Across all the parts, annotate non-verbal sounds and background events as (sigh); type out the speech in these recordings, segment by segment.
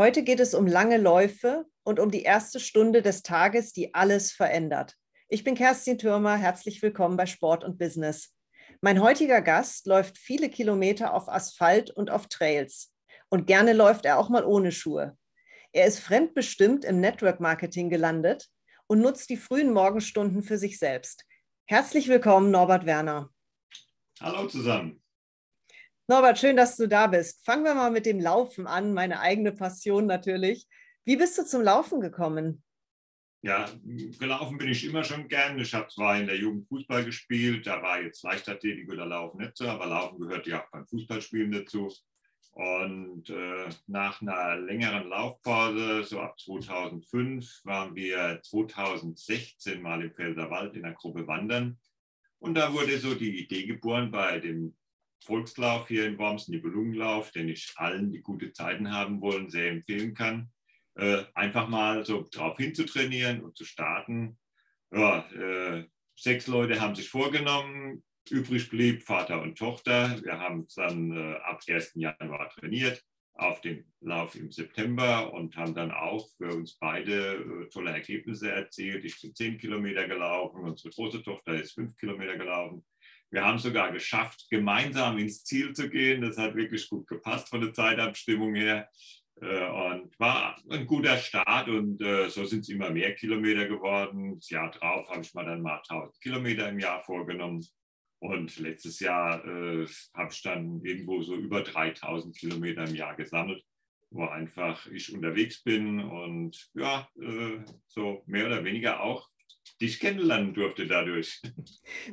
Heute geht es um lange Läufe und um die erste Stunde des Tages, die alles verändert. Ich bin Kerstin Türmer, herzlich willkommen bei Sport und Business. Mein heutiger Gast läuft viele Kilometer auf Asphalt und auf Trails. Und gerne läuft er auch mal ohne Schuhe. Er ist fremdbestimmt im Network Marketing gelandet und nutzt die frühen Morgenstunden für sich selbst. Herzlich willkommen, Norbert Werner. Hallo zusammen. Norbert, schön, dass du da bist. Fangen wir mal mit dem Laufen an, meine eigene Passion natürlich. Wie bist du zum Laufen gekommen? Ja, gelaufen bin ich immer schon gern. Ich habe zwar in der Jugend Fußball gespielt, da war jetzt Leichtathletik oder Laufen nicht so, aber Laufen gehört ja auch beim Fußballspielen dazu. Und äh, nach einer längeren Laufpause, so ab 2005, waren wir 2016 mal im Pfälzerwald in der Gruppe wandern. Und da wurde so die Idee geboren bei dem Volkslauf hier in Worms, Nibelungenlauf, den ich allen, die gute Zeiten haben wollen, sehr empfehlen kann. Äh, einfach mal so drauf hinzutrainieren und zu starten. Ja, äh, sechs Leute haben sich vorgenommen, übrig blieb Vater und Tochter. Wir haben dann äh, ab 1. Januar trainiert auf den Lauf im September und haben dann auch für uns beide äh, tolle Ergebnisse erzielt. Ich bin zehn Kilometer gelaufen, unsere große Tochter ist fünf Kilometer gelaufen. Wir haben sogar geschafft, gemeinsam ins Ziel zu gehen. Das hat wirklich gut gepasst von der Zeitabstimmung her. Äh, und war ein guter Start und äh, so sind es immer mehr Kilometer geworden. Das Jahr drauf habe ich mal dann mal 1000 Kilometer im Jahr vorgenommen. Und letztes Jahr äh, habe ich dann irgendwo so über 3000 Kilometer im Jahr gesammelt, wo einfach ich unterwegs bin und ja, äh, so mehr oder weniger auch dich kennenlernen durfte dadurch.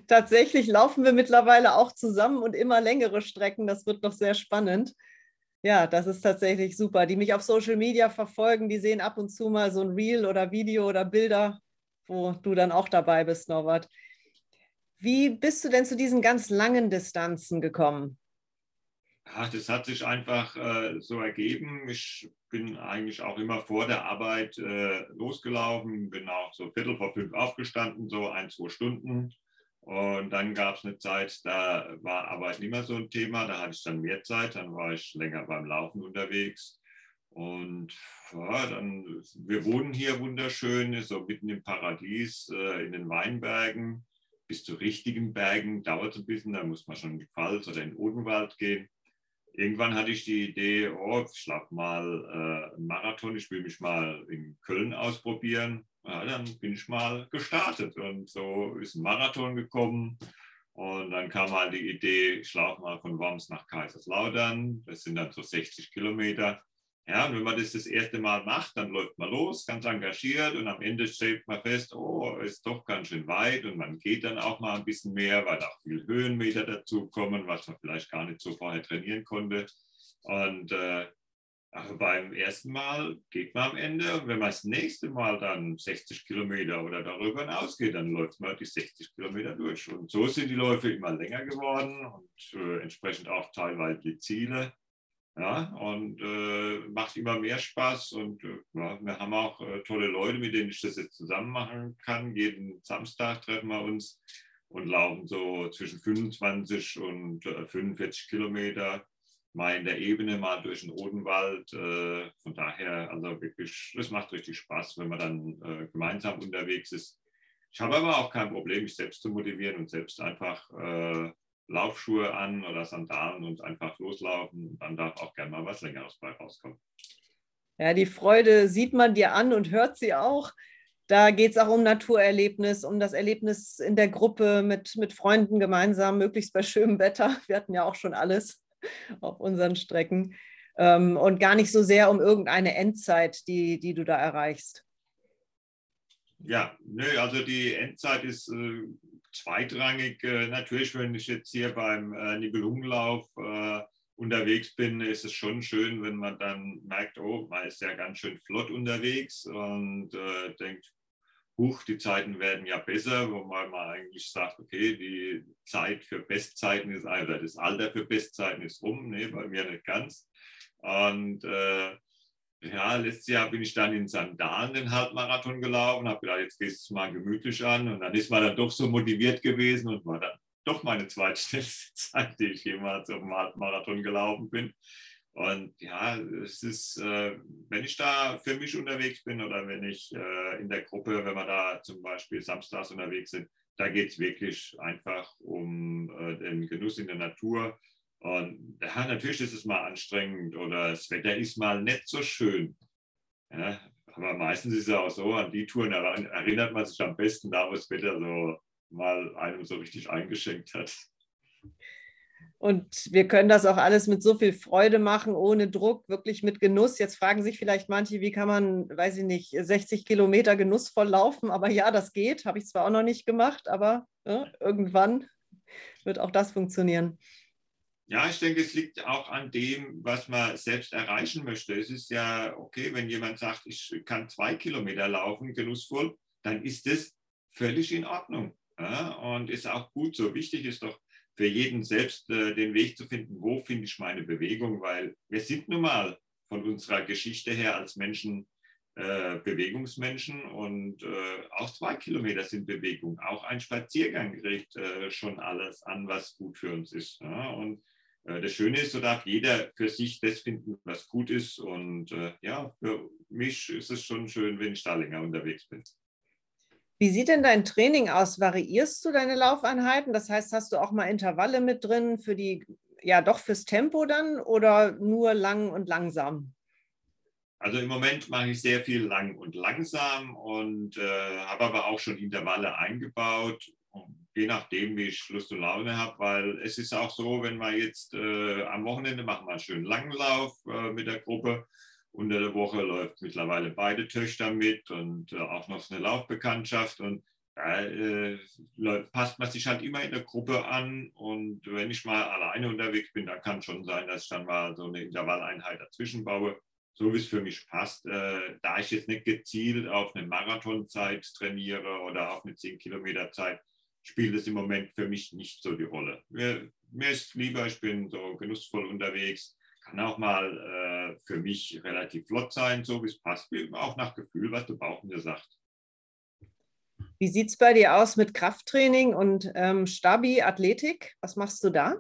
Tatsächlich laufen wir mittlerweile auch zusammen und immer längere Strecken. Das wird noch sehr spannend. Ja, das ist tatsächlich super. Die mich auf Social Media verfolgen, die sehen ab und zu mal so ein Reel oder Video oder Bilder, wo du dann auch dabei bist, Norbert. Wie bist du denn zu diesen ganz langen Distanzen gekommen? Ach, das hat sich einfach äh, so ergeben. Ich bin eigentlich auch immer vor der Arbeit äh, losgelaufen, bin auch so Viertel vor fünf aufgestanden, so ein, zwei Stunden. Und dann gab es eine Zeit, da war Arbeit nicht mehr so ein Thema, da hatte ich dann mehr Zeit, dann war ich länger beim Laufen unterwegs. Und ja, dann, wir wohnen hier wunderschön, so mitten im Paradies, äh, in den Weinbergen. Bis zu richtigen Bergen dauert es ein bisschen, da muss man schon in die Pfalz oder in den Odenwald gehen irgendwann hatte ich die Idee, oh, schlafe mal äh, einen Marathon, ich will mich mal in Köln ausprobieren. Ja, dann bin ich mal gestartet und so ist ein Marathon gekommen. Und dann kam mal die Idee, ich laufe mal von Worms nach Kaiserslautern. Das sind dann so 60 Kilometer. Ja, und wenn man das das erste Mal macht, dann läuft man los, ganz engagiert und am Ende stellt man fest, oh, ist doch ganz schön weit und man geht dann auch mal ein bisschen mehr, weil auch viel Höhenmeter dazu kommen, was man vielleicht gar nicht so vorher trainieren konnte. Und äh, aber beim ersten Mal geht man am Ende und wenn man das nächste Mal dann 60 Kilometer oder darüber hinaus geht, dann läuft man die 60 Kilometer durch. Und so sind die Läufe immer länger geworden und äh, entsprechend auch teilweise die Ziele. Ja, und äh, macht immer mehr Spaß und äh, wir haben auch äh, tolle Leute, mit denen ich das jetzt zusammen machen kann. Jeden Samstag treffen wir uns und laufen so zwischen 25 und 45 äh, Kilometer, mal in der Ebene, mal durch den Odenwald. Äh, von daher, also wirklich, das macht richtig Spaß, wenn man dann äh, gemeinsam unterwegs ist. Ich habe aber auch kein Problem, mich selbst zu motivieren und selbst einfach Laufschuhe an oder Sandalen und einfach loslaufen. Dann darf auch gerne mal was Längeres bei rauskommen. Ja, die Freude sieht man dir an und hört sie auch. Da geht es auch um Naturerlebnis, um das Erlebnis in der Gruppe mit, mit Freunden gemeinsam, möglichst bei schönem Wetter. Wir hatten ja auch schon alles auf unseren Strecken. Ähm, und gar nicht so sehr um irgendeine Endzeit, die, die du da erreichst. Ja, nö, also die Endzeit ist äh, zweitrangig. Äh, natürlich, wenn ich jetzt hier beim äh, Nibelungenlauf äh, unterwegs bin, ist es schon schön, wenn man dann merkt, oh, man ist ja ganz schön flott unterwegs und äh, denkt, huch, die Zeiten werden ja besser, wo man eigentlich sagt, okay, die Zeit für Bestzeiten ist, oder das Alter für Bestzeiten ist rum, nee, bei mir nicht ganz. Und äh, ja, letztes Jahr bin ich dann in Sandalen den Halbmarathon gelaufen, habe gedacht, jetzt gehst du mal gemütlich an. Und dann ist man dann doch so motiviert gewesen und war dann doch meine zweitschnellste (laughs) Zeit, die ich jemals auf dem Halbmarathon gelaufen bin. Und ja, es ist, äh, wenn ich da für mich unterwegs bin oder wenn ich äh, in der Gruppe, wenn wir da zum Beispiel samstags unterwegs sind, da geht es wirklich einfach um äh, den Genuss in der Natur. Und ja, natürlich ist es mal anstrengend oder das Wetter ist mal nicht so schön. Ja, aber meistens ist es auch so, an die Touren erinnert man sich am besten da, wo das Wetter so mal einem so richtig eingeschenkt hat. Und wir können das auch alles mit so viel Freude machen, ohne Druck, wirklich mit Genuss. Jetzt fragen sich vielleicht manche, wie kann man, weiß ich nicht, 60 Kilometer genussvoll laufen? Aber ja, das geht. Habe ich zwar auch noch nicht gemacht, aber ja, irgendwann wird auch das funktionieren. Ja, ich denke, es liegt auch an dem, was man selbst erreichen möchte. Es ist ja okay, wenn jemand sagt, ich kann zwei Kilometer laufen, genussvoll, dann ist das völlig in Ordnung. Ja, und ist auch gut so. Wichtig ist doch, für jeden selbst äh, den Weg zu finden, wo finde ich meine Bewegung, weil wir sind nun mal von unserer Geschichte her als Menschen äh, Bewegungsmenschen und äh, auch zwei Kilometer sind Bewegung. Auch ein Spaziergang regt äh, schon alles an, was gut für uns ist. Ja? Und das Schöne ist, so darf jeder für sich das finden, was gut ist. Und äh, ja, für mich ist es schon schön, wenn ich da länger unterwegs bin. Wie sieht denn dein Training aus? Variierst du deine Laufeinheiten? Das heißt, hast du auch mal Intervalle mit drin für die, ja doch fürs Tempo dann oder nur lang und langsam? Also im Moment mache ich sehr viel lang und langsam und äh, habe aber auch schon Intervalle eingebaut, je nachdem, wie ich Lust und Laune habe, weil es ist auch so, wenn wir jetzt äh, am Wochenende machen wir einen schönen Langlauf äh, mit der Gruppe unter der Woche läuft mittlerweile beide Töchter mit und äh, auch noch eine Laufbekanntschaft. Und da äh, passt man sich halt immer in der Gruppe an. Und wenn ich mal alleine unterwegs bin, dann kann schon sein, dass ich dann mal so eine Intervalleinheit dazwischen baue, so wie es für mich passt. Äh, da ich jetzt nicht gezielt auf eine Marathonzeit trainiere oder auf eine 10 Kilometer Zeit, spielt es im Moment für mich nicht so die Rolle. Mir, mir ist lieber, ich bin so genussvoll unterwegs kann auch mal äh, für mich relativ flott sein, so wie es passt, auch nach Gefühl, was der Bauch mir sagt. Wie sieht es bei dir aus mit Krafttraining und ähm, Stabi, Athletik? Was machst du da?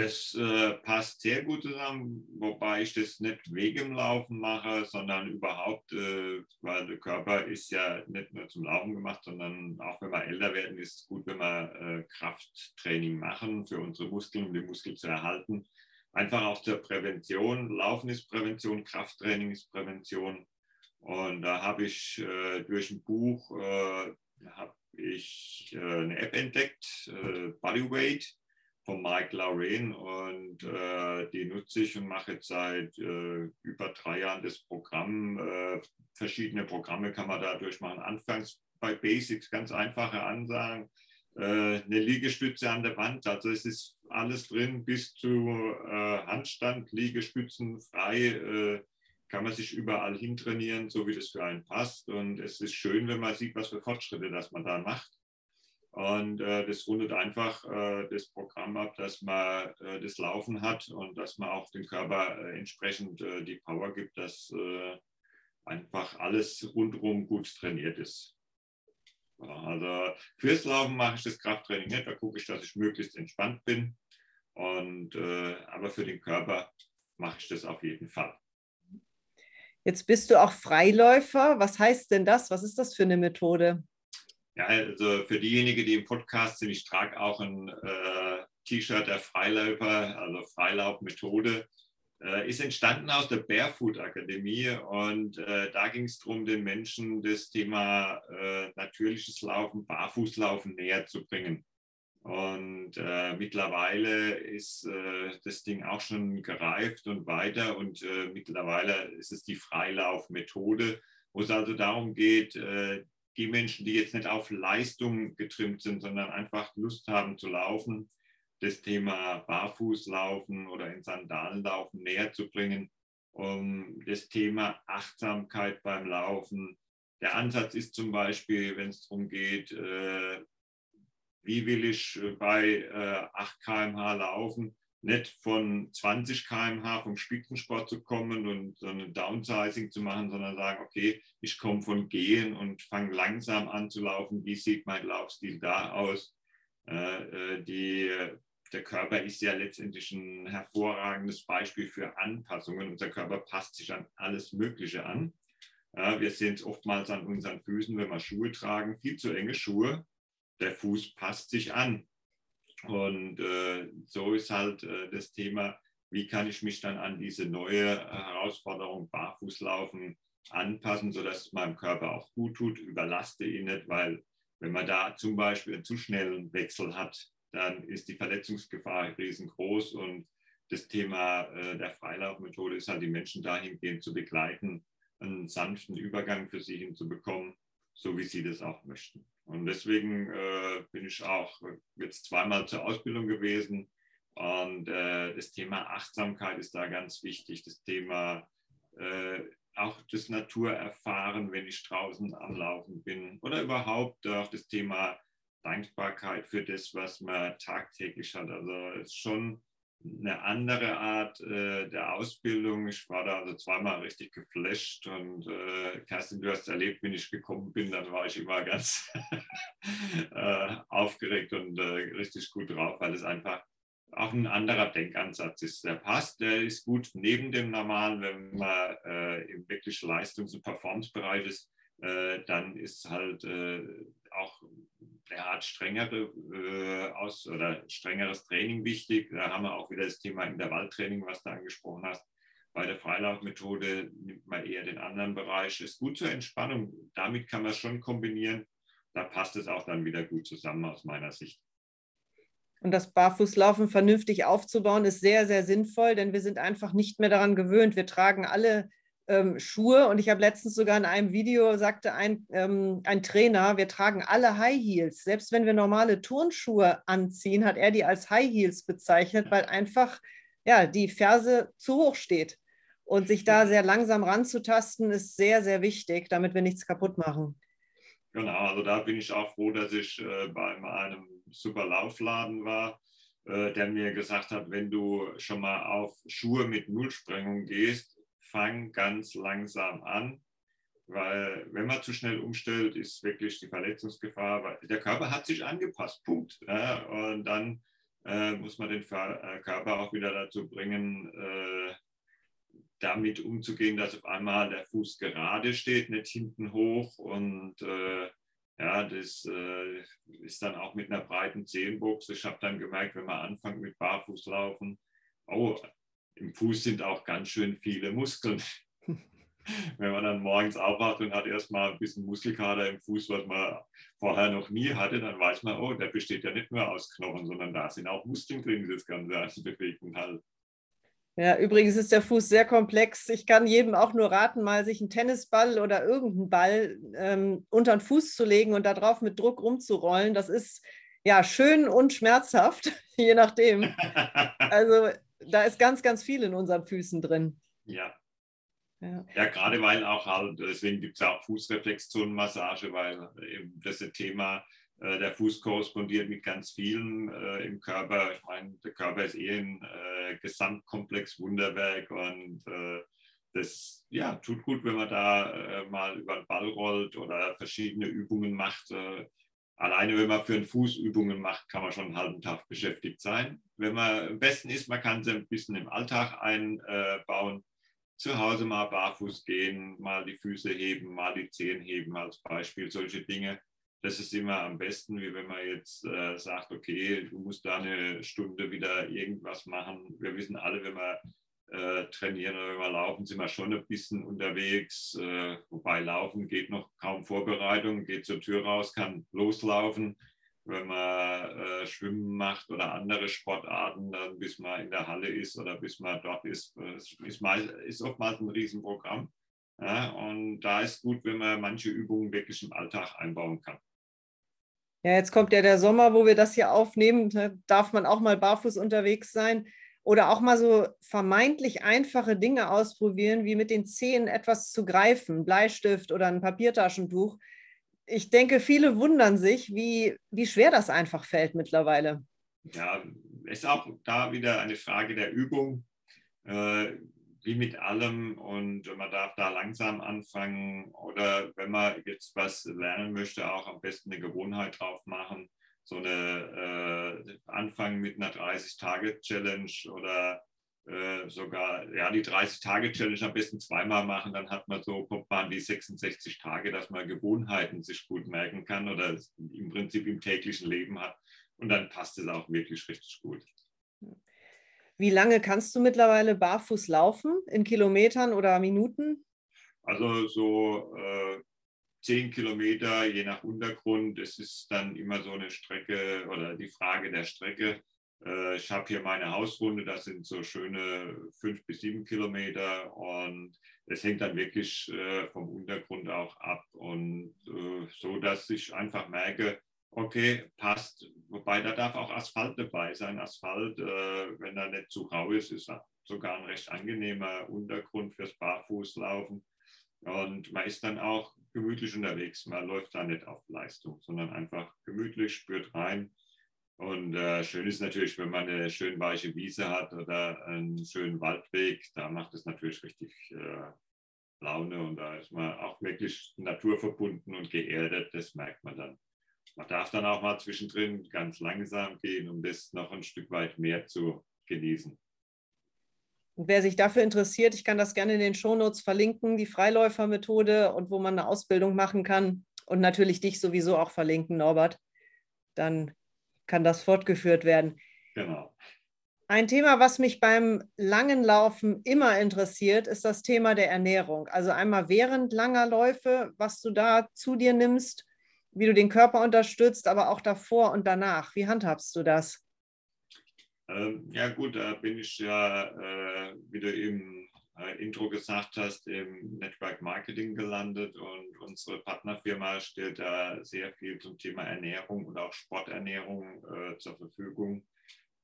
Das äh, passt sehr gut zusammen, wobei ich das nicht wegen dem Laufen mache, sondern überhaupt, äh, weil der Körper ist ja nicht nur zum Laufen gemacht, sondern auch wenn wir älter werden, ist es gut, wenn wir äh, Krafttraining machen für unsere Muskeln, um die Muskeln zu erhalten einfach auch zur Prävention. Laufen ist Prävention, Krafttraining ist Prävention. Und da habe ich äh, durch ein Buch äh, habe ich äh, eine App entdeckt, Bodyweight von Mike Lauren und äh, die nutze ich und mache jetzt seit äh, über drei Jahren das Programm. verschiedene Programme kann man dadurch machen. Anfangs bei Basics ganz einfache Ansagen, eine Liegestütze an der Wand. Also es ist alles drin, bis zu äh, Handstand, Liegestützen, frei, äh, kann man sich überall hintrainieren, so wie das für einen passt. Und es ist schön, wenn man sieht, was für Fortschritte das man da macht. Und äh, das rundet einfach äh, das Programm ab, dass man äh, das Laufen hat und dass man auch dem Körper äh, entsprechend die Power gibt, dass einfach alles rundherum gut trainiert ist. Also fürs Laufen mache ich das Krafttraining nicht, da gucke ich, dass ich möglichst entspannt bin. Und, äh, aber für den Körper mache ich das auf jeden Fall. Jetzt bist du auch Freiläufer. Was heißt denn das? Was ist das für eine Methode? Ja, also für diejenigen, die im Podcast sind, ich trage auch ein äh, T-Shirt der Freiläufer, also Freilaufmethode. Äh, ist entstanden aus der Barefoot Akademie und äh, da ging es darum, den Menschen das Thema äh, natürliches Laufen, Barfußlaufen näher zu bringen. Und äh, mittlerweile ist äh, das Ding auch schon gereift und weiter und mittlerweile ist es die Freilaufmethode, wo es also darum geht, die Menschen, die jetzt nicht auf Leistung getrimmt sind, sondern einfach Lust haben zu laufen, das Thema Barfußlaufen oder in Sandalen laufen näher zu bringen, um das Thema Achtsamkeit beim Laufen. Der Ansatz ist zum Beispiel, wenn es darum geht, äh, wie will ich äh, bei 8 äh, km/h laufen, nicht von 20 km/h vom Spitzensport zu kommen und so ein Downsizing zu machen, sondern sagen, okay, ich komme von Gehen und fange langsam an zu laufen. Wie sieht mein Laufstil da aus? Äh, die der Körper ist ja letztendlich ein hervorragendes Beispiel für Anpassungen. Unser Körper passt sich an alles Mögliche an. Ja, wir sehen es oftmals an unseren Füßen, wenn wir Schuhe tragen, viel zu enge Schuhe. Der Fuß passt sich an. Und äh, so ist halt äh, das Thema, wie kann ich mich dann an diese neue Herausforderung Barfußlaufen anpassen, sodass es meinem Körper auch gut tut, überlaste ihn nicht, weil wenn man da zum Beispiel einen zu schnellen Wechsel hat, dann ist die Verletzungsgefahr riesengroß und das Thema äh, der Freilaufmethode ist halt, die Menschen dahingehend zu begleiten, einen sanften Übergang für sie hinzubekommen, so wie sie das auch möchten. Und deswegen äh, bin ich auch jetzt zweimal zur Ausbildung gewesen. Und äh, das Thema Achtsamkeit ist da ganz wichtig. Das Thema äh, auch das Naturerfahren, wenn ich draußen am Laufen bin. Oder überhaupt auch das Thema Dankbarkeit für das, was man tagtäglich hat. Also es ist schon eine andere Art äh, der Ausbildung. Ich war da also zweimal richtig geflasht und äh, Kerstin, du hast erlebt, wenn ich gekommen bin, dann war ich immer ganz (laughs) äh, aufgeregt und äh, richtig gut drauf, weil es einfach auch ein anderer Denkansatz ist. Der passt, der ist gut neben dem normalen, wenn man äh, im wirklich Leistungs- und Performance-Bereich ist, äh, dann ist halt auch eine Art strengere äh, aus oder strengeres Training wichtig. Da haben wir auch wieder das Thema Intervalltraining, was du angesprochen hast. Bei der Freilaufmethode nimmt man eher den anderen Bereich. Ist gut zur Entspannung. Damit kann man es schon kombinieren. Da passt es auch dann wieder gut zusammen aus meiner Sicht. Und das Barfußlaufen vernünftig aufzubauen, ist sehr, sehr sinnvoll, denn wir sind einfach nicht mehr daran gewöhnt. Wir tragen alle ähm, Schuhe. Und ich habe letztens sogar in einem Video, sagte ein, ähm, ein Trainer, wir tragen alle High Heels. Selbst wenn wir normale Turnschuhe anziehen, hat er die als High Heels bezeichnet, weil einfach ja, die Ferse zu hoch steht. Und sich da sehr langsam ranzutasten, ist sehr, sehr wichtig, damit wir nichts kaputt machen. Genau, also da bin ich auch froh, dass ich äh, bei einem super Laufladen war, äh, der mir gesagt hat, wenn du schon mal auf Schuhe mit Nullsprengung gehst, fang ganz langsam an, weil wenn man zu schnell umstellt, ist wirklich die Verletzungsgefahr, weil der Körper hat sich angepasst, Punkt. Ja, und dann äh, muss man den äh, Körper auch wieder dazu bringen, äh, damit umzugehen, dass auf einmal der Fuß gerade steht, nicht hinten hoch und äh, ja, das äh, ist dann auch mit einer breiten Zehenbuchse. Ich habe dann gemerkt, wenn man anfängt mit Barfußlaufen, oh, im Fuß sind auch ganz schön viele Muskeln. (laughs) Wenn man dann morgens aufwacht und hat erstmal ein bisschen Muskelkater im Fuß, was man vorher noch nie hatte, dann weiß man, oh, der besteht ja nicht nur aus Knochen, sondern da sind auch Muskeln drin, das Ganze bewegt und halt. Ja, übrigens ist der Fuß sehr komplex. Ich kann jedem auch nur raten, mal sich einen Tennisball oder irgendeinen Ball ähm, unter den Fuß zu legen und darauf mit Druck rumzurollen. Das ist ja schön und schmerzhaft, (laughs) je nachdem. (laughs) Also da ist ganz, ganz viel in unseren Füßen drin. Ja. Ja, ja gerade weil auch halt, deswegen gibt es ja auch Fußreflexzonenmassage, weil eben das Thema, äh, der Fuß korrespondiert mit ganz vielen äh, im Körper. Ich meine, der Körper ist eh ein äh, Gesamtkomplex Wunderwerk und äh, das ja, tut gut, wenn man da äh, mal über den Ball rollt oder verschiedene Übungen macht. Alleine wenn man für einen Fuß Übungen macht, kann man schon einen halben Tag beschäftigt sein. Wenn man am besten ist, man kann sie ein bisschen im Alltag einbauen. Zu Hause mal barfuß gehen, mal die Füße heben, mal die Zehen heben als Beispiel, solche Dinge. Das ist immer am besten, wie wenn man jetzt äh, sagt, okay, du musst da eine Stunde wieder irgendwas machen. Wir wissen alle, wenn wir äh, trainieren oder wir laufen, sind wir schon ein bisschen unterwegs. Äh, wobei Laufen geht noch kaum Vorbereitung, geht zur Tür raus, kann loslaufen. Wenn man äh, Schwimmen macht oder andere Sportarten, dann bis man in der Halle ist oder bis man dort ist, äh, ist, mal, ist oftmals ein Riesenprogramm. Ja, und da ist gut, wenn man manche Übungen wirklich im Alltag einbauen kann. Ja, jetzt kommt ja der Sommer, wo wir das hier aufnehmen. Da darf man auch mal barfuß unterwegs sein. Oder auch mal so vermeintlich einfache Dinge ausprobieren, wie mit den Zehen etwas zu greifen, Bleistift oder ein Papiertaschentuch. Ich denke, viele wundern sich, wie, wie schwer das einfach fällt mittlerweile. Ja, ist auch da wieder eine Frage der Übung, äh, wie mit allem. Und man darf da langsam anfangen oder wenn man jetzt was lernen möchte, auch am besten eine Gewohnheit drauf machen so eine äh, Anfang mit einer 30-Tage-Challenge oder äh, sogar ja, die 30-Tage-Challenge am besten zweimal machen, dann hat man so, kommt man an die 66 Tage, dass man Gewohnheiten sich gut merken kann oder im Prinzip im täglichen Leben hat. Und dann passt es auch wirklich richtig gut. Wie lange kannst du mittlerweile barfuß laufen? In Kilometern oder Minuten? Also so äh, 10 Kilometer, je nach Untergrund. Es ist dann immer so eine Strecke oder die Frage der Strecke. Äh, ich habe hier meine Hausrunde, das sind so schöne fünf bis sieben Kilometer und es hängt dann wirklich äh, vom Untergrund auch ab und äh, so, dass ich einfach merke, okay, passt. Wobei da darf auch Asphalt dabei sein. Asphalt, wenn er nicht zu rau ist, ist sogar ein recht angenehmer Untergrund fürs Barfußlaufen. Und man ist dann auch gemütlich unterwegs. Man läuft da nicht auf Leistung, sondern einfach gemütlich, spürt rein und äh, schön ist natürlich, wenn man eine schön weiche Wiese hat oder einen schönen Waldweg, da macht es natürlich richtig äh, Laune und da ist man auch wirklich naturverbunden und geerdet, das merkt man dann. Man darf dann auch mal zwischendrin ganz langsam gehen, um das noch ein Stück weit mehr zu genießen. Und wer sich dafür interessiert, ich kann das gerne in den Shownotes verlinken, die Freiläufermethode und wo man eine Ausbildung machen kann und natürlich dich sowieso auch verlinken, Norbert. Dann kann das fortgeführt werden. Genau. Ein Thema, was mich beim langen Laufen immer interessiert, ist das Thema der Ernährung. Also einmal während langer Läufe, was du da zu dir nimmst, wie du den Körper unterstützt, aber auch davor und danach. Wie handhabst du das? Ähm, ja gut, da bin ich ja äh, wieder im äh, Intro gesagt hast, im Network Marketing gelandet und unsere Partnerfirma stellt da sehr viel zum Thema Ernährung und auch Sporternährung äh, zur Verfügung.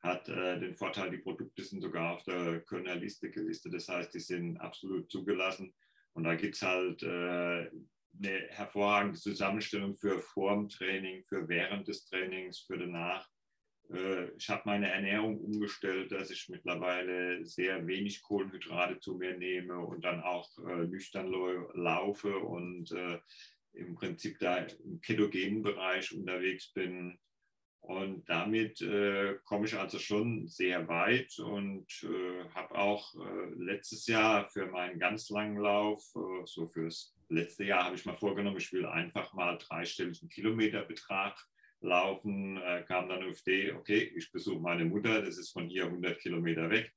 Hat äh, den Vorteil, die Produkte sind sogar auf der Kölner Liste gelistet, das heißt, die sind absolut zugelassen. Und da gibt es halt äh, eine hervorragende Zusammenstellung für Formtraining, für während des Trainings, für danach ich habe meine Ernährung umgestellt, dass ich mittlerweile sehr wenig Kohlenhydrate zu mir nehme und dann auch äh, nüchtern laufe und äh, im Prinzip da im ketogenen Bereich unterwegs bin. Und damit äh, komme ich also schon sehr weit und äh, habe auch äh, letztes Jahr für meinen ganz langen Lauf, so fürs letzte Jahr habe ich mal vorgenommen, ich will einfach mal dreistelligen Kilometerbetrag laufen, äh, kam dann auf die, okay, ich besuche meine Mutter, das ist von hier 100 Kilometer weg.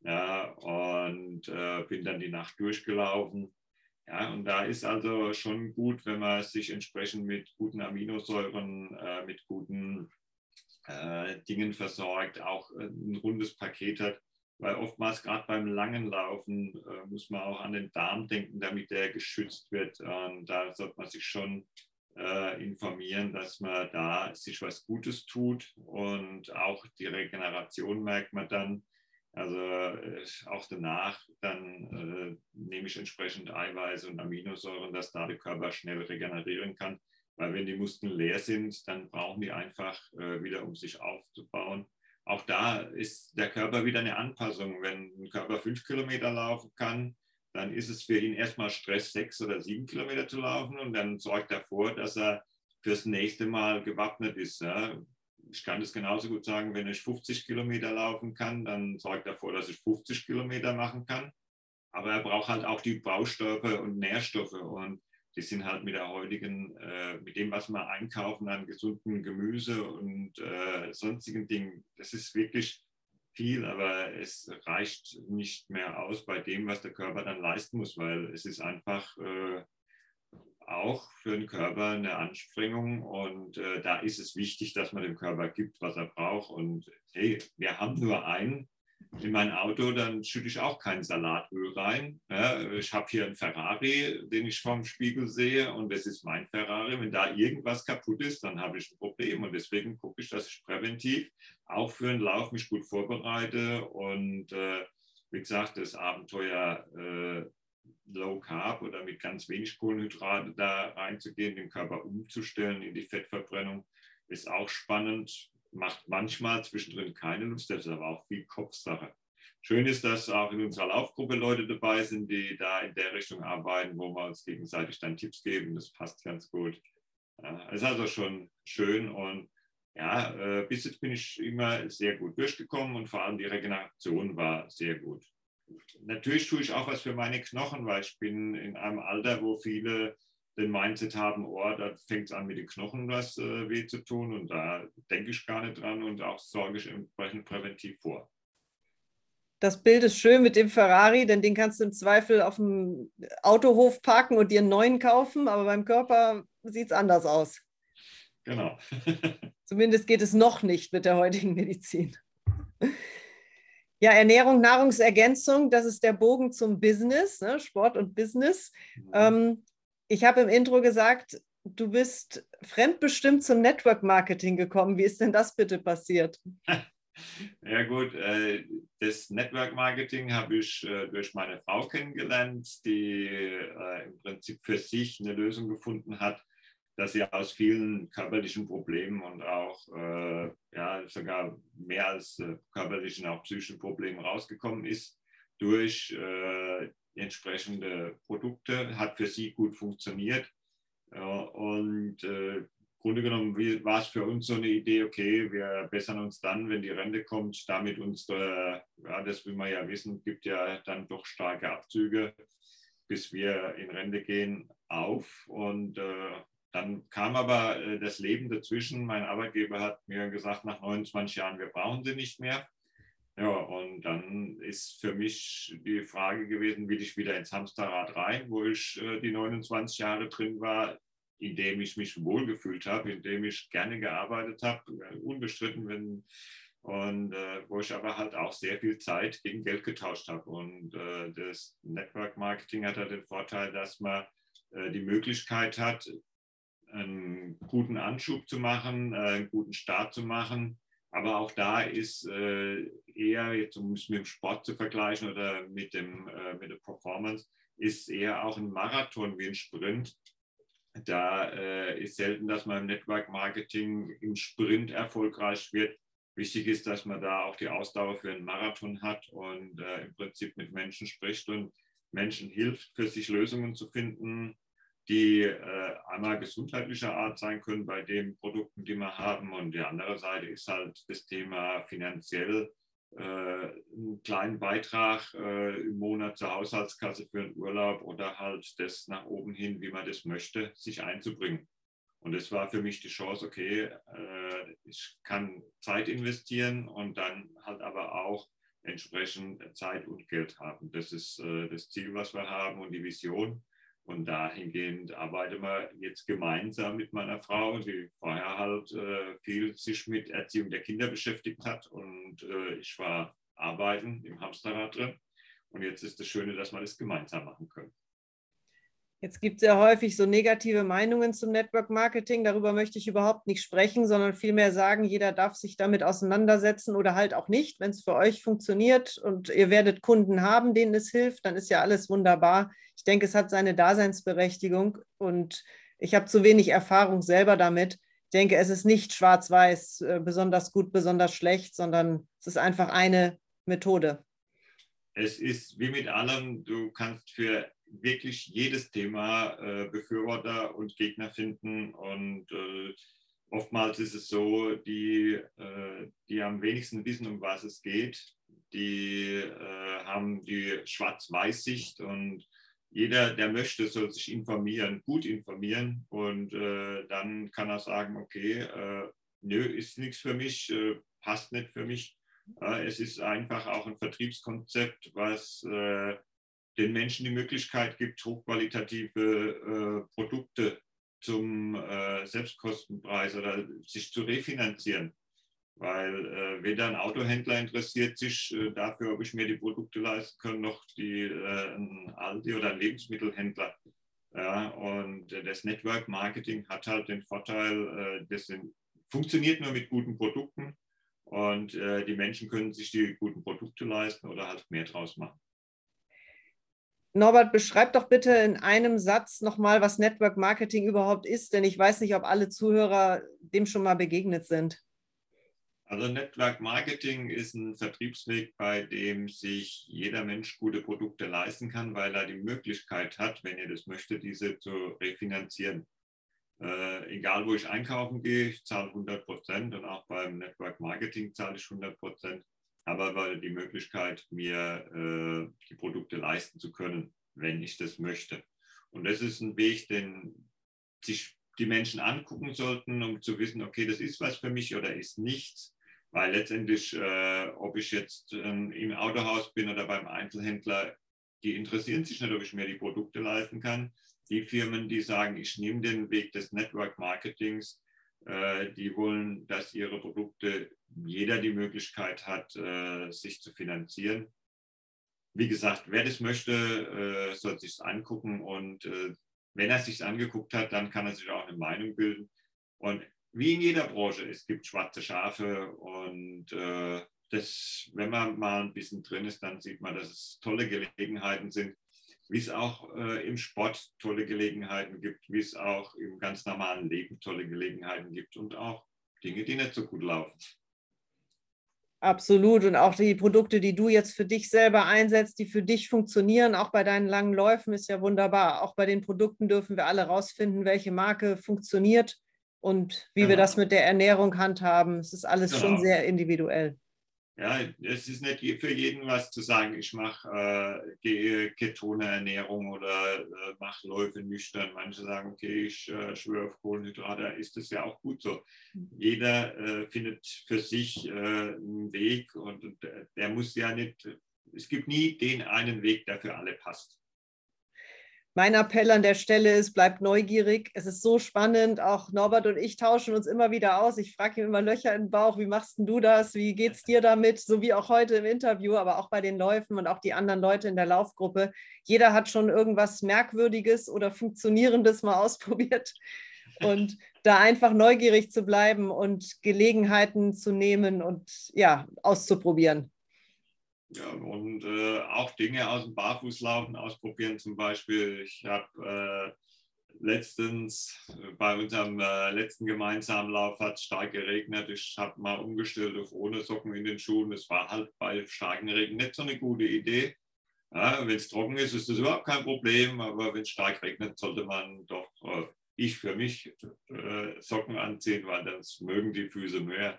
Ja, und äh, bin dann die Nacht durchgelaufen. Ja, und da ist also schon gut, wenn man sich entsprechend mit guten Aminosäuren, äh, mit guten äh, Dingen versorgt, auch ein rundes Paket hat. Weil oftmals gerade beim langen Laufen äh, muss man auch an den Darm denken, damit der geschützt wird. Und da sollte man sich schon äh, informieren, dass man da sich was Gutes tut und auch die Regeneration merkt man dann. Also äh, auch danach, dann äh, nehme ich entsprechend Eiweiße und Aminosäuren, dass da der Körper schnell regenerieren kann. Weil wenn die Muskeln leer sind, dann brauchen die einfach äh, wieder, um sich aufzubauen. Auch da ist der Körper wieder eine Anpassung. Wenn ein Körper fünf Kilometer laufen kann, dann ist es für ihn erstmal Stress, sechs oder sieben Kilometer zu laufen und dann sorgt er vor, dass er fürs nächste Mal gewappnet ist. Ja. Ich kann das genauso gut sagen, wenn ich 50 Kilometer laufen kann, dann sorgt er vor, dass ich 50 Kilometer machen kann. Aber er braucht halt auch die Baustoffe und Nährstoffe und die sind halt mit der heutigen, äh, mit dem, was wir einkaufen an gesunden Gemüse und äh, sonstigen Dingen, das ist wirklich viel, aber es reicht nicht mehr aus bei dem, was der Körper dann leisten muss, weil es ist einfach äh, auch für den Körper eine Anstrengung und äh, da ist es wichtig, dass man dem Körper gibt, was er braucht und hey, wir haben nur einen in mein Auto, dann schütte ich auch kein Salatöl rein. Ja, ich habe hier einen Ferrari, den ich vom Spiegel sehe und das ist mein Ferrari. Wenn da irgendwas kaputt ist, dann habe ich ein Problem und deswegen gucke ich, dass ich präventiv auch für einen Lauf mich gut vorbereite und äh, wie gesagt, das Abenteuer äh, Low Carb oder mit ganz wenig Kohlenhydrate da reinzugehen, den Körper umzustellen in die Fettverbrennung, ist auch spannend macht manchmal zwischendrin keine Lust, das ist aber auch viel Kopfsache. Schön ist, dass auch in unserer Laufgruppe Leute dabei sind, die da in der Richtung arbeiten, wo wir uns gegenseitig dann Tipps geben. Das passt ganz gut. Ja, ist also schon schön und ja, äh, bis jetzt bin ich immer sehr gut durchgekommen und vor allem die Regeneration war sehr gut. Natürlich tue ich auch was für meine Knochen, weil ich bin in einem Alter, wo viele den Mindset haben, oh, da fängt es an mit den Knochen was äh, weh zu tun und da denke ich gar nicht dran und auch sorge ich entsprechend präventiv vor. Das Bild ist schön mit dem Ferrari, denn den kannst du im Zweifel auf dem Autohof parken und dir einen neuen kaufen, aber beim Körper sieht es anders aus. Genau. (laughs) Zumindest geht es noch nicht mit der heutigen Medizin. Ja, Ernährung, Nahrungsergänzung, das ist der Bogen zum Business, ne? Sport und Business. Mhm. Ähm, ich habe im Intro gesagt, du bist fremdbestimmt zum Network Marketing gekommen. Wie ist denn das bitte passiert? (laughs) Ja gut, äh, das Network Marketing habe ich äh, durch meine Frau kennengelernt, die äh, im Prinzip für sich eine Lösung gefunden hat, dass sie aus vielen körperlichen Problemen und auch ja, sogar mehr als körperlichen, auch psychischen Problemen rausgekommen ist durch entsprechende Produkte, hat für sie gut funktioniert. Und äh, Grunde genommen war es für uns so eine Idee, okay, wir bessern uns dann, wenn die Rente kommt, damit unsere, ja, das will man ja wissen, gibt ja dann doch starke Abzüge, bis wir in Rente gehen, auf. Und äh, dann kam aber äh, das Leben dazwischen. Mein Arbeitgeber hat mir gesagt, nach 29 Jahren, wir brauchen sie nicht mehr. Ja, und dann ist für mich die Frage gewesen, will ich wieder ins Hamsterrad rein, wo ich äh, die 29 Jahre drin war, in dem ich mich wohlgefühlt habe, in dem ich gerne gearbeitet habe, äh, unbestritten, wenn, und äh, wo ich aber halt auch sehr viel Zeit gegen Geld getauscht habe. Und äh, das Network Marketing hat ja den Vorteil, dass man äh, die Möglichkeit hat, einen guten Anschub zu machen, äh, einen guten Start zu machen aber auch da ist äh, eher, jetzt um es mit dem Sport zu vergleichen oder mit, dem, äh, mit der Performance, ist eher auch ein Marathon wie ein Sprint. Da äh, ist selten, dass man im Network Marketing im Sprint erfolgreich wird. Wichtig ist, dass man da auch die Ausdauer für einen Marathon hat und äh, im Prinzip mit Menschen spricht und Menschen hilft, für sich Lösungen zu finden, die äh, einmal gesundheitlicher Art sein können bei den Produkten, die wir haben. Und die andere Seite ist halt das Thema finanziell äh, einen kleinen Beitrag äh, im Monat zur Haushaltskasse für einen Urlaub oder halt das nach oben hin, wie man das möchte, sich einzubringen. Und das war für mich die Chance, okay, äh, ich kann Zeit investieren und dann halt aber auch entsprechend Zeit und Geld haben. Das ist äh, das Ziel, was wir haben und die Vision. Und dahingehend arbeiten wir jetzt gemeinsam mit meiner Frau, die vorher halt äh, viel sich mit Erziehung der Kinder beschäftigt hat. Und äh, ich war arbeiten im Hamsterrad drin. Und jetzt ist das Schöne, dass wir das gemeinsam machen können. Jetzt gibt es ja häufig so negative Meinungen zum Network Marketing. Darüber möchte ich überhaupt nicht sprechen, sondern vielmehr sagen, jeder darf sich damit auseinandersetzen oder halt auch nicht. Wenn es für euch funktioniert und ihr werdet Kunden haben, denen es hilft, dann ist ja alles wunderbar. Ich denke, es hat seine Daseinsberechtigung und ich habe zu wenig Erfahrung selber damit. Ich denke, es ist nicht schwarz-weiß, äh, besonders gut, besonders schlecht, sondern es ist einfach eine Methode. Es ist wie mit allem, du kannst für wirklich jedes Thema äh, Befürworter und Gegner finden. Und äh, oftmals ist es so, die, äh, die am wenigsten wissen, um was es geht, die äh, haben die Schwarz-Weiß-Sicht und jeder, der möchte, soll sich informieren, gut informieren und äh, dann kann er sagen, okay, äh, nö, ist nichts für mich, passt nicht für mich. es ist einfach auch ein Vertriebskonzept, was den Menschen die Möglichkeit gibt, hochqualitative äh, Produkte zum äh, Selbstkostenpreis oder sich zu refinanzieren. Weil äh, weder ein Autohändler interessiert sich äh, dafür, ob ich mir die Produkte leisten kann, noch die, äh, ein Aldi oder ein Lebensmittelhändler. Ja, und das Network Marketing hat halt den Vorteil, äh, das sind, funktioniert nur mit guten Produkten und die Menschen können sich die guten Produkte leisten oder halt mehr draus machen. Norbert, beschreib doch bitte in einem Satz nochmal, was Network Marketing überhaupt ist, denn ich weiß nicht, ob alle Zuhörer dem schon mal begegnet sind. Also Network Marketing ist ein Vertriebsweg, bei dem sich jeder Mensch gute Produkte leisten kann, weil er die Möglichkeit hat, wenn er das möchte, diese zu refinanzieren. Äh, egal, wo ich einkaufen gehe, ich zahle 100 Prozent und auch beim Network Marketing zahle ich 100 Prozent. Aber weil die Möglichkeit, mir äh, die Produkte leisten zu können, wenn ich das möchte. Und das ist ein Weg, den sich die Menschen angucken sollten, um zu wissen, okay, das ist was für mich oder ist nichts. Weil letztendlich, äh, ob ich jetzt ähm, im Autohaus bin oder beim Einzelhändler, die interessieren sich nicht, ob ich mir die Produkte leisten kann. Die Firmen, die sagen, ich nehme den Weg des Network Marketings, die wollen, dass ihre Produkte jeder die Möglichkeit hat, äh, sich zu finanzieren. Wie gesagt, wer das möchte, äh, soll sich angucken und äh, wenn er sich angeguckt hat, dann kann er sich auch eine Meinung bilden. Und wie in jeder Branche, es gibt schwarze Schafe und äh, das, wenn man mal ein bisschen drin ist, dann sieht man, dass es tolle Gelegenheiten sind, wie es auch äh, im Sport tolle Gelegenheiten gibt, wie es auch im ganz normalen Leben tolle Gelegenheiten gibt und auch Dinge, die nicht so gut laufen. Absolut. Und auch die Produkte, die du jetzt für dich selber einsetzt, die für dich funktionieren, auch bei deinen langen Läufen, ist ja wunderbar. Auch bei den Produkten dürfen wir alle rausfinden, welche Marke funktioniert und wie genau. wir das mit der Ernährung handhaben. Es ist alles genau. schon sehr individuell. Ja, es ist nicht für jeden was zu sagen, ich mache äh, ketone Ernährung oder äh, mache Läufe nüchtern. Manche sagen, okay, ich äh, schwöre auf Kohlenhydrate, ist das ja auch gut so. Mhm. Jeder äh, findet für sich äh, einen Weg und, und der muss ja nicht, es gibt nie den einen Weg, der für alle passt mein Appell an der Stelle ist, bleibt neugierig. Es ist so spannend. Auch Norbert und ich tauschen uns immer wieder aus. Ich frage ihm immer Löcher den Bauch. Wie machst du das? Wie geht es dir damit? So wie auch heute im Interview, aber auch bei den Läufen und auch die anderen Leute in der Laufgruppe. Jeder hat schon irgendwas Merkwürdiges oder Funktionierendes mal (laughs) ausprobiert. Und da einfach neugierig zu bleiben und Gelegenheiten zu nehmen und ja, auszuprobieren. Ja, und äh, auch Dinge aus dem Barfußlaufen ausprobieren. Zum Beispiel, ich habe äh, letztens bei unserem äh, letzten gemeinsamen Lauf hat es stark geregnet. Ich habe mal umgestellt auf ohne Socken in den Schuhen. Es war halt bei starkem Regen nicht so eine gute Idee. Ja, wenn es trocken ist, ist das überhaupt kein Problem, aber wenn es stark regnet, sollte man doch, ich für mich, äh, Socken anziehen, weil das mögen die Füße mehr.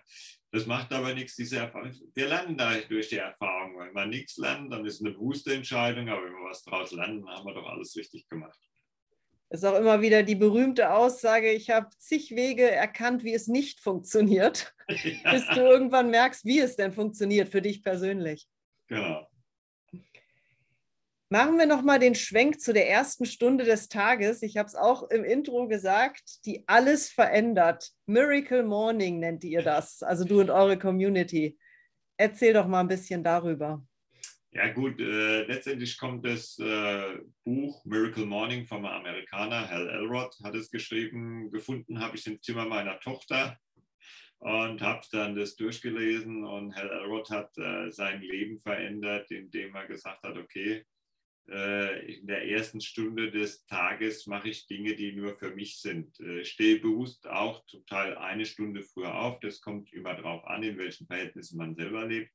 Das macht aber nichts, diese Erfahrung. Wir lernen da durch die Erfahrung. Wenn man nichts lernt, dann ist es eine bewusste Entscheidung, aber wenn wir was daraus lernen, haben wir doch alles richtig gemacht. Das ist auch immer wieder die berühmte Aussage, ich habe zig Wege erkannt, wie es nicht funktioniert, ja. (laughs) bis du irgendwann merkst, wie es denn funktioniert für dich persönlich. Genau. Machen wir nochmal den Schwenk zu der ersten Stunde des Tages. Ich habe es auch im Intro gesagt, die alles verändert. Miracle Morning nennt ihr das, also du und eure Community. Erzähl doch mal ein bisschen darüber. Ja gut, äh, letztendlich kommt das äh, Buch Miracle Morning vom Amerikaner Hal Elrod, hat es geschrieben. Gefunden habe ich im Zimmer meiner Tochter und habe dann das durchgelesen und Hal Elrod hat äh, sein Leben verändert, indem er gesagt hat, okay, in der ersten Stunde des Tages mache ich Dinge, die nur für mich sind. Äh, stehe bewusst auch zum Teil eine Stunde früher auf. Das kommt immer darauf an, in welchen Verhältnissen man selber lebt.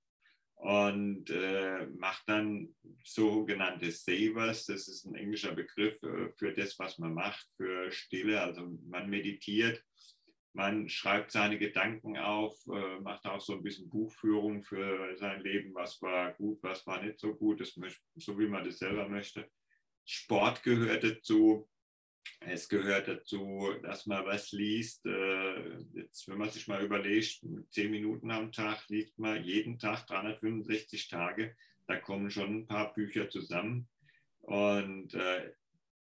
Und äh, macht dann sogenannte Savers. Das ist ein englischer Begriff äh, für das, was man macht, für Stille. Also man meditiert man schreibt seine Gedanken auf, äh, macht auch so ein bisschen Buchführung für sein Leben, was war gut, was war nicht so gut, das so wie man das selber möchte. Sport gehört dazu. Es gehört dazu, dass man was liest. Äh, jetzt, wenn man sich mal überlegt, zehn Minuten am Tag liest man jeden Tag 365 Tage. Da kommen schon ein paar Bücher zusammen. Und äh,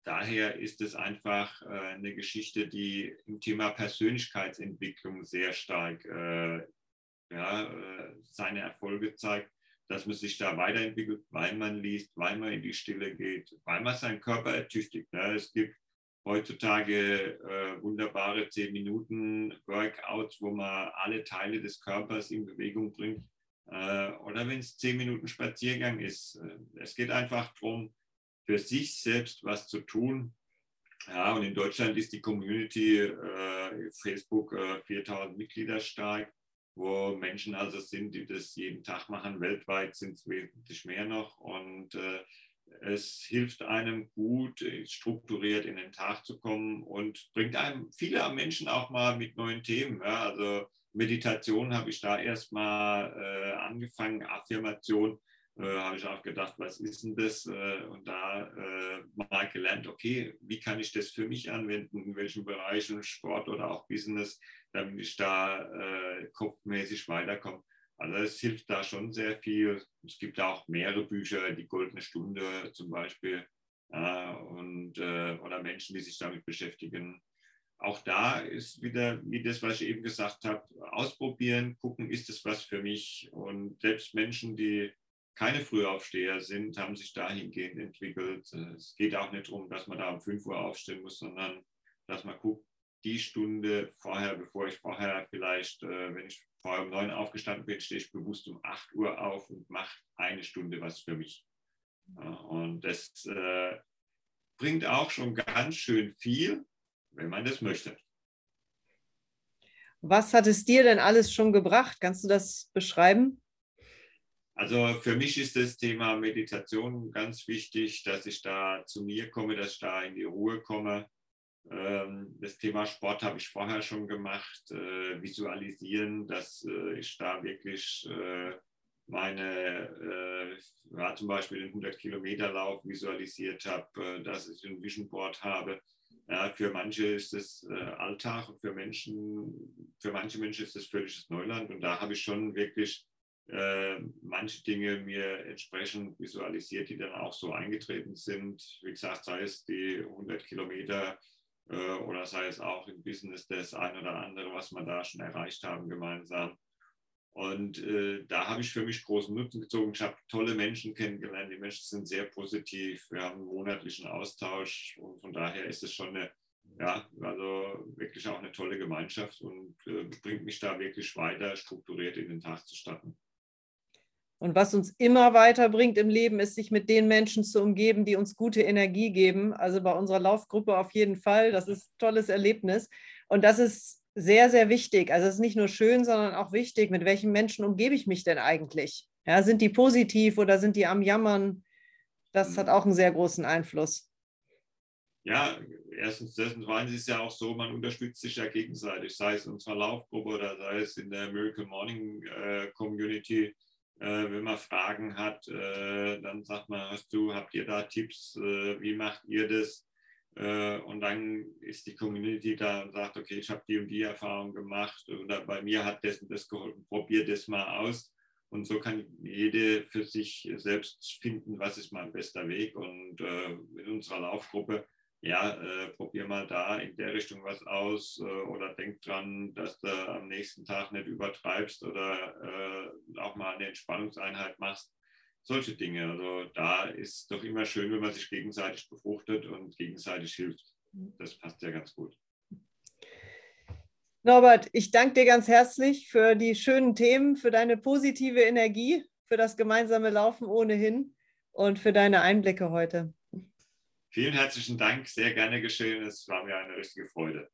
daher ist es einfach äh, eine Geschichte, die im Thema Persönlichkeitsentwicklung sehr stark äh, ja, äh, seine Erfolge zeigt, dass man sich da weiterentwickelt, weil man liest, weil man in die Stille geht, weil man seinen Körper ertüchtigt. Ne? Es gibt heutzutage äh, wunderbare 10 Minuten Workouts, wo man alle Teile des Körpers in Bewegung bringt. Oder wenn es 10 Minuten Spaziergang ist. Es geht einfach darum, für sich selbst was zu tun. Ja, und in Deutschland ist die Community äh, Facebook äh, 4000 Mitglieder stark, wo Menschen also sind, die das jeden Tag machen. Weltweit sind es wesentlich mehr noch. Und äh, es hilft einem gut, strukturiert in den Tag zu kommen und bringt einem viele Menschen auch mal mit neuen Themen. Ja. Also Meditation habe ich da erstmal äh, angefangen, Affirmation äh, habe ich auch gedacht, was ist denn das? Äh, und da äh, mal gelernt, okay, wie kann ich das für mich anwenden, in welchen Bereichen, Sport oder auch Business, damit ich da äh, kopfmäßig weiterkomme. Also es hilft da schon sehr viel. Es gibt auch mehrere Bücher, die Goldene Stunde zum Beispiel, und, oder Menschen, die sich damit beschäftigen. Auch da ist wieder, wie das, was ich eben gesagt habe, ausprobieren, gucken, ist das was für mich. Und selbst Menschen, die keine Frühaufsteher sind, haben sich dahingehend entwickelt. Es geht auch nicht darum, dass man da um 5 Uhr aufstehen muss, sondern dass man guckt, die Stunde vorher, bevor ich vorher vielleicht, äh, wenn ich vorher um 9 Uhr aufgestanden bin, stehe ich bewusst um 8 Uhr auf und mache eine Stunde was für mich. und das äh, bringt auch schon ganz schön viel, wenn man das möchte. Was hat es dir denn alles schon gebracht? Kannst du das beschreiben? Also für mich ist das Thema Meditation ganz wichtig, dass ich da zu mir komme, dass ich da in die Ruhe komme. Ähm, das Thema Sport habe ich vorher schon gemacht, äh, visualisieren, dass äh, ich da wirklich äh, meine, ja, zum Beispiel den 100 Kilometer Lauf visualisiert habe, dass ich ein Vision Board habe. Ja, für manche ist es Alltag für Menschen, für manche Menschen ist es völliges Neuland und da habe ich schon wirklich äh, manche Dinge mir entsprechend visualisiert, die dann auch so eingetreten sind. Wie gesagt, sei es die 100 Kilometer äh, oder sei es auch im Business das ein oder andere, was wir da schon erreicht haben gemeinsam. Und äh, da habe ich für mich großen Nutzen gezogen. Ich habe tolle Menschen kennengelernt. Die Menschen sind sehr positiv. Wir haben einen monatlichen Austausch und von daher ist es schon eine, ja, also wirklich auch eine tolle Gemeinschaft und äh, bringt mich da wirklich weiter strukturiert in den Tag zu starten. Und was uns immer weiterbringt im Leben, ist, sich mit den Menschen zu umgeben, die uns gute Energie geben. Also bei unserer Laufgruppe auf jeden Fall. Das ist ein tolles Erlebnis. Und das ist sehr, sehr wichtig. Also es ist nicht nur schön, sondern auch wichtig. Mit welchen Menschen umgebe ich mich denn eigentlich? Ja, sind die positiv oder sind die am Jammern? Das hat auch einen sehr großen Einfluss. Ja, erstens, erstens zweitens ist ja auch so, man unterstützt sich ja gegenseitig, sei es in unserer Laufgruppe oder sei es in der Miracle Morning äh, Community wenn man Fragen hat, äh, dann sagt man, hast du, habt ihr da Tipps, äh, wie macht ihr das? und dann ist die Community da und sagt, okay, ich habe die und die Erfahrung gemacht oder bei mir hat das und das geholfen, probier das mal aus. Und so kann jede für sich selbst finden, was ist mein bester Weg. Und in unserer Laufgruppe ja, äh, probier mal da in der Richtung was aus äh, oder denk dran, dass du am nächsten Tag nicht übertreibst oder äh, auch mal eine Entspannungseinheit machst. Solche Dinge. Also da ist doch immer schön, wenn man sich gegenseitig befruchtet und gegenseitig hilft. Das passt ja ganz gut. Norbert, ich danke dir ganz herzlich für die schönen Themen, für deine positive Energie, für das gemeinsame Laufen ohnehin und für deine Einblicke heute. Vielen herzlichen Dank, sehr gerne geschehen. Es war mir eine richtige Freude.